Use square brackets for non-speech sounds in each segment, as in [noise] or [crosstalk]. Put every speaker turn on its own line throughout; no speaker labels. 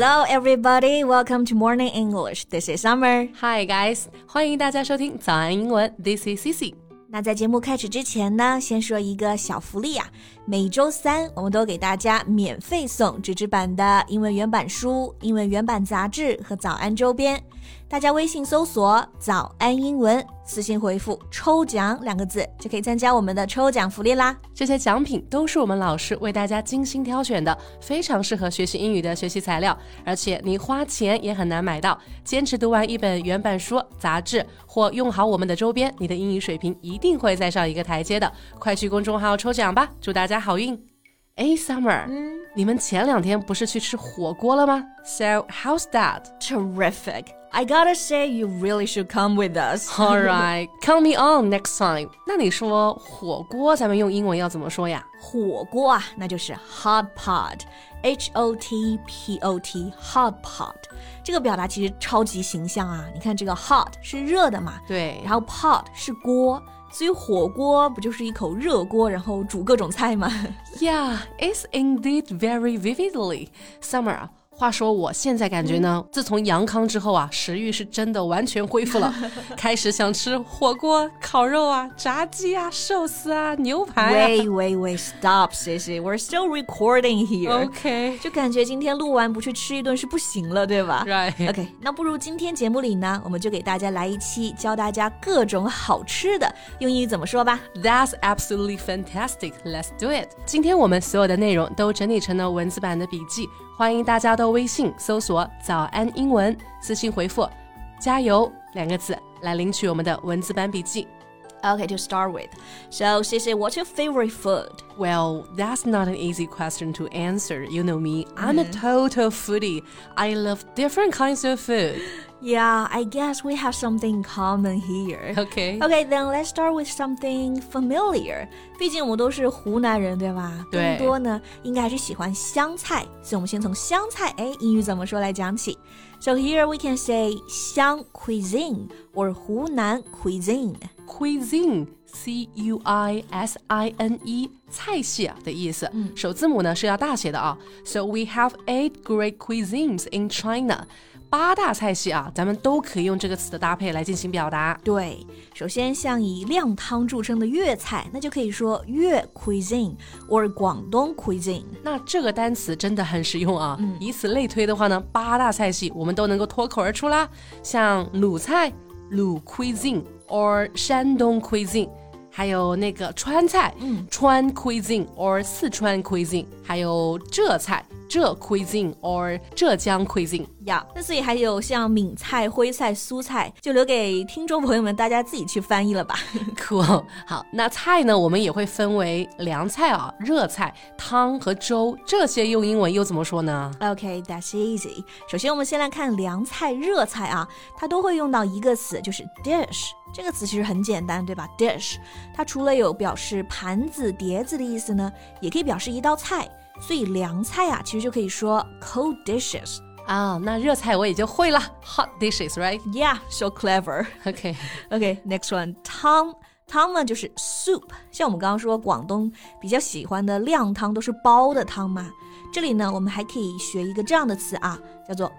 Hello, everybody. Welcome to Morning English. This is Summer.
Hi, guys. 欢迎大家收听早安英文。This is Cici.
那在节目开始之前呢，先说一个小福利啊！每周三我们都给大家免费送纸质版的英文原版书、英文原版杂志和早安周边。大家微信搜索“早安英文”，私信回复“抽奖”两个字，就可以参加我们的抽奖福利啦。
这些奖品都是我们老师为大家精心挑选的，非常适合学习英语的学习材料，而且你花钱也很难买到。坚持读完一本原版书、杂志，或用好我们的周边，你的英语水平一定会再上一个台阶的。快去公众号抽奖吧，祝大家好运！哎，Summer，嗯，你们前两天不是去吃火锅了吗？So how's that?
Terrific. I gotta say, you really should come with us. [laughs]
All right, count me on next time. 那你说火锅，咱们用英文要怎么说呀？
火锅啊，那就是 hot pot，H O T P O T，hot pot。这个表达其实超级形象啊！你看这个 hot 是热的嘛，
对，
然后 pot 是锅，所以火锅不就是一口热锅，然后煮各种菜吗？
Yeah, it's indeed very vividly. Summer. 话说，我现在感觉呢，自从阳康之后啊，食欲是真的完全恢复了，[laughs] 开始想吃火锅、烤肉啊、炸鸡啊、寿司啊、牛排。
Wait, wait, wait, stop, Sissy. We're still recording here.
OK，
就感觉今天录完不去吃一顿是不行了，对吧
？Right.
OK，那不如今天节目里呢，我们就给大家来一期教大家各种好吃的，用英语怎么说吧
？That's absolutely fantastic. Let's do it. 今天我们所有的内容都整理成了文字版的笔记。欢迎大家到微信搜索“早安英文”，私信回复“加油”两个字来领取我们的文字版笔记。
Okay, to start with. So, Sissy, what's your favorite food?
Well, that's not an easy question to answer. You know me, I'm a mm-hmm. total foodie. I love different kinds of food. [laughs]
Yeah, I guess we have something common here.
Okay.
Okay, then let's start with something familiar. 毕竟我们都是湖南人，对吧？
对。
更多呢，应该还是喜欢湘菜，所以我们先从湘菜，哎，英语怎么说来讲起。So here we can say 湘 cuisine or 湖南 cuisine.
Cuisine, C U I S I N E，菜系啊的意思。嗯，首字母呢是要大写的啊。So we have eight great cuisines in China. 八大菜系啊，咱们都可以用这个词的搭配来进行表达。
对，首先像以靓汤著称的粤菜，那就可以说粤 cuisine or 广东 cuisine。
那这个单词真的很实用啊！嗯、以此类推的话呢，八大菜系我们都能够脱口而出啦。像鲁菜，鲁 cuisine or 山东 cuisine。还有那个川菜，嗯，川 cuisine or 四川 cuisine，还有浙菜。浙 cuisine or 浙江 cuisine
呀，那所以还有像闽菜、徽菜、苏菜，就留给听众朋友们大家自己去翻译了吧。[laughs]
Cool，好，那菜呢，我们也会分为凉菜啊、热菜、汤和粥，这些用英文又怎么说呢
？OK，that's easy。首先我们先来看凉菜、热菜啊，它都会用到一个词，就是 dish。这个词其实很简单，对吧？dish，它除了有表示盘子、碟子的意思呢，也可以表示一道菜。所以凉菜啊，其实就可以说 cold dishes
啊。那热菜我也就会了，hot dishes，right？Yeah，so
clever。
OK，OK，next [laughs]
one，汤汤呢就是 soup。像我们刚刚说广东比较喜欢的靓汤都是煲的汤嘛。这里呢，我们还可以学一个这样的词啊，叫做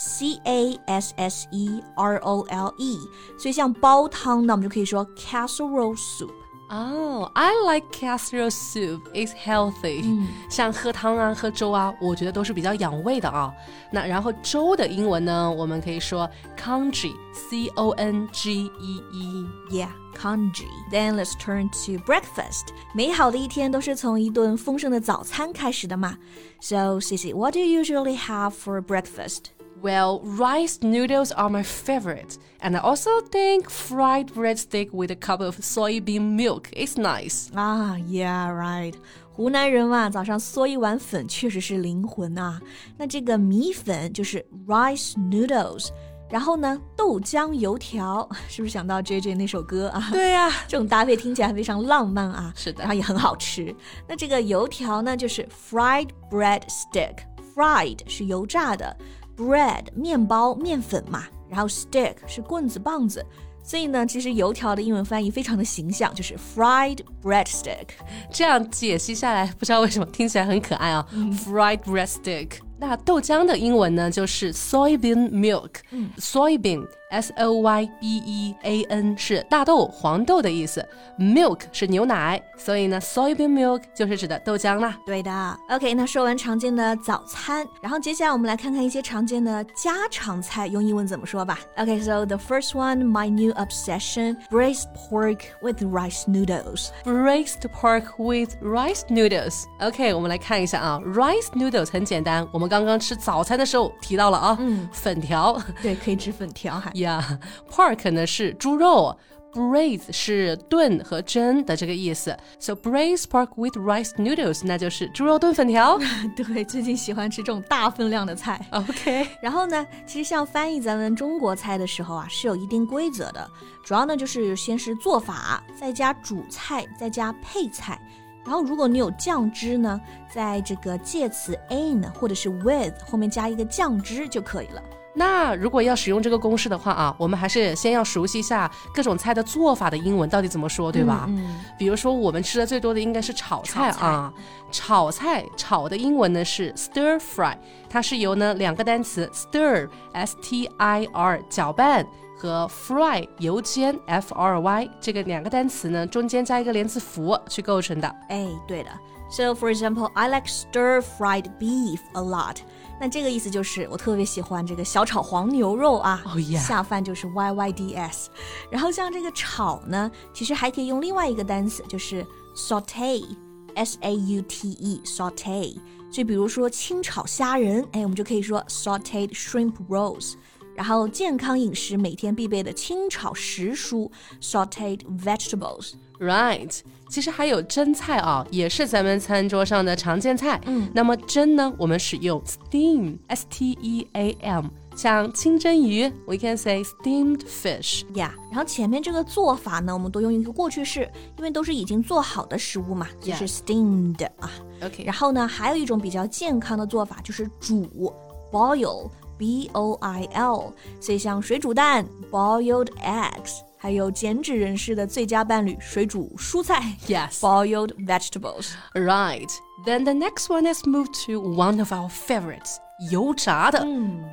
casserole，c a s s e r o l e。所以像煲汤呢，我们就可以说 casserole soup。
哦、oh,，I like casserole soup. It's healthy. 嗯，像喝汤啊、喝粥啊，我觉得都是比较养胃的啊。那然后粥的英文呢，我们可以说 congee，c o n g e
e。Yeah, congee. Then let's turn to breakfast. 美好的一天都是从一顿丰盛的早餐开始的嘛。So, Cici, what do you usually have for breakfast?
Well, rice noodles are my favorite, and I also think fried breadstick with a cup of soybean milk is nice.
Ah, yeah, right. 湖南人嘛，早上嗦一碗粉确实是灵魂啊。那这个米粉就是 rice noodles，然后呢，豆浆油条，是不是想到 J J 那首歌啊？
对呀、啊，
这种搭配听起来非常浪漫啊。
是的，
然后也很好吃。那这个油条呢，就是 fried bread stick，fried 是油炸的。 Bread 面包面粉嘛，然后 stick 是棍子棒子，所以呢，其实油条的英文翻译非常的形象，就是 fried bread stick。
这样解析下来，不知道为什么听起来很可爱啊、嗯、，fried bread stick。那豆浆的英文呢就是 soybean milk。soybean S O Y B E A N 是大豆、黄豆的意思，milk 是牛奶，所以呢，soybean milk 就是指的豆浆啦。
对的。OK，那说完常见的早餐，然后接下来我们来看看一些常见的家常菜，用英文怎么说吧。OK，so the first one, my new obsession, braised pork with rice noodles.
Braised pork with rice noodles. OK，我们来看一下啊，rice noodles 很简单，我们刚刚吃早餐的时候提到了啊，嗯，粉条。
对，可以吃粉条哈。
Yeah，pork 呢是猪肉。Braise 是炖和蒸的这个意思，so braised pork with rice noodles 那就是猪肉炖粉条。[laughs]
对，最近喜欢吃这种大分量的菜。
OK，
然后呢，其实像翻译咱们中国菜的时候啊，是有一定规则的。主要呢就是先是做法，再加主菜，再加配菜。然后如果你有酱汁呢，在这个介词 in 或者是 with 后面加一个酱汁就可以了。
那如果要使用这个公式的话啊，我们还是先要熟悉一下各种菜的做法的英文到底怎么说，对吧？
嗯，
比如说我们吃的最多的应该是炒菜
炒菜
啊，炒菜炒的英文呢是 stir fry，它是由呢两个单词 stir s t i r 搅拌和 fry 油煎 f r y 这个两个单词呢中间加一个连字符去构成的。
哎，对的。So for example, I like stir-fried beef a lot. 那这个意思就是我特别喜欢这个小炒黄牛肉啊
Oh.
下饭就是 Y Y D S。然后像这个炒呢，其实还可以用另外一个单词，就是 saute，S A U T E saute。所以比如说清炒虾仁，哎，我们就可以说 sauteed shrimp rolls。然后健康饮食每天必备的清炒时蔬 sauteed vegetables。
Right，其实还有蒸菜啊，也是咱们餐桌上的常见菜。嗯，那么蒸呢，我们使用 steam，s t e a m，像清蒸鱼，we can say steamed fish。
呀然后前面这个做法呢，我们都用一个过去式，因为都是已经做好的食物嘛，就是 steamed 啊。
OK，
然后呢，还有一种比较健康的做法就是煮 boil b o i l，所以像水煮蛋 boiled eggs，还有减脂人士的最佳伴侣水煮蔬菜 [laughs]
Yes.
boiled vegetables。
Right. Then the next one is moved to one of our favorites，油炸的、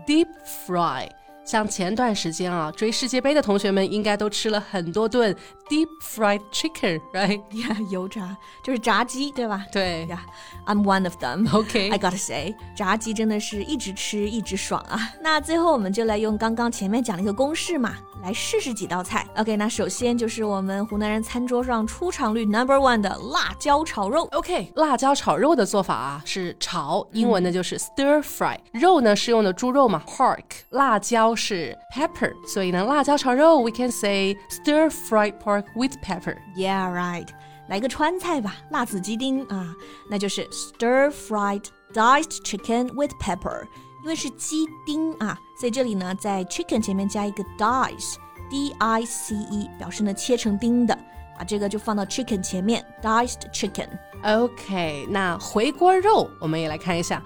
deep fry。 像前段时间啊，追世界杯的同学们应该都吃了很多顿 deep fried chicken，right？[laughs]
呀，油炸就是炸鸡，对吧？
对
呀、I'm one of them. [laughs]
OK
I gotta say，炸鸡真的是一直吃一直爽啊。那最后我们就来用刚刚前面讲的一个公式嘛，来试试几道菜。OK，那首先就是我们湖南人餐桌上出场率 number one 的辣椒炒肉。
OK，辣椒炒肉的做法啊是炒，英文呢就是 stir fry，、肉呢是用的猪肉嘛 pork，辣椒是 pepper，所以呢辣椒炒肉 we can say stir fried pork with pepper。
Yeah, right. 来个川菜吧，辣子鸡丁啊，那就是 stir fried diced chicken with pepper。因为是鸡丁啊，所以这里呢在 chicken 前面加一个 dice，d i c e，表示呢切成丁的， 把这个就放到 chicken 前面，diced chicken。
OK，那回锅肉我们也来看一下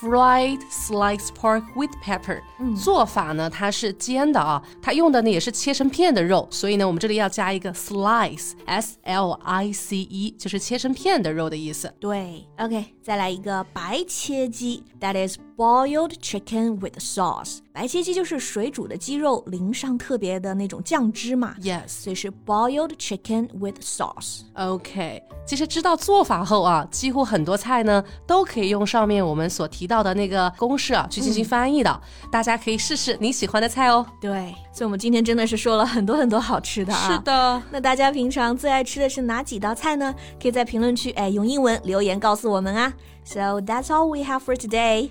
，fried sliced pork with pepper、做法呢，它是煎的啊，它用的呢也是切成片的肉，所以呢，我们这里要加一个 slice，s l i c e，就是切成片的肉的意思。
对，OK，再来一个白切鸡，that is boiled chicken with sauce。白切鸡就是水煮的鸡肉淋上特别的那种酱汁嘛
Yes，
所以是 boiled chicken with sauce。
OK，其实知道做法后啊，几乎很多菜呢都可以用上面我们所提到的那个公式啊去进行翻译的。大家可以试试你喜欢的菜哦。
对，所以我们今天真的是说了很多很多好吃的啊。
是。的，
那大家平常最爱吃的是哪几道菜呢？可以在评论区哎用英文留言告诉我们啊。So that's all we have for today.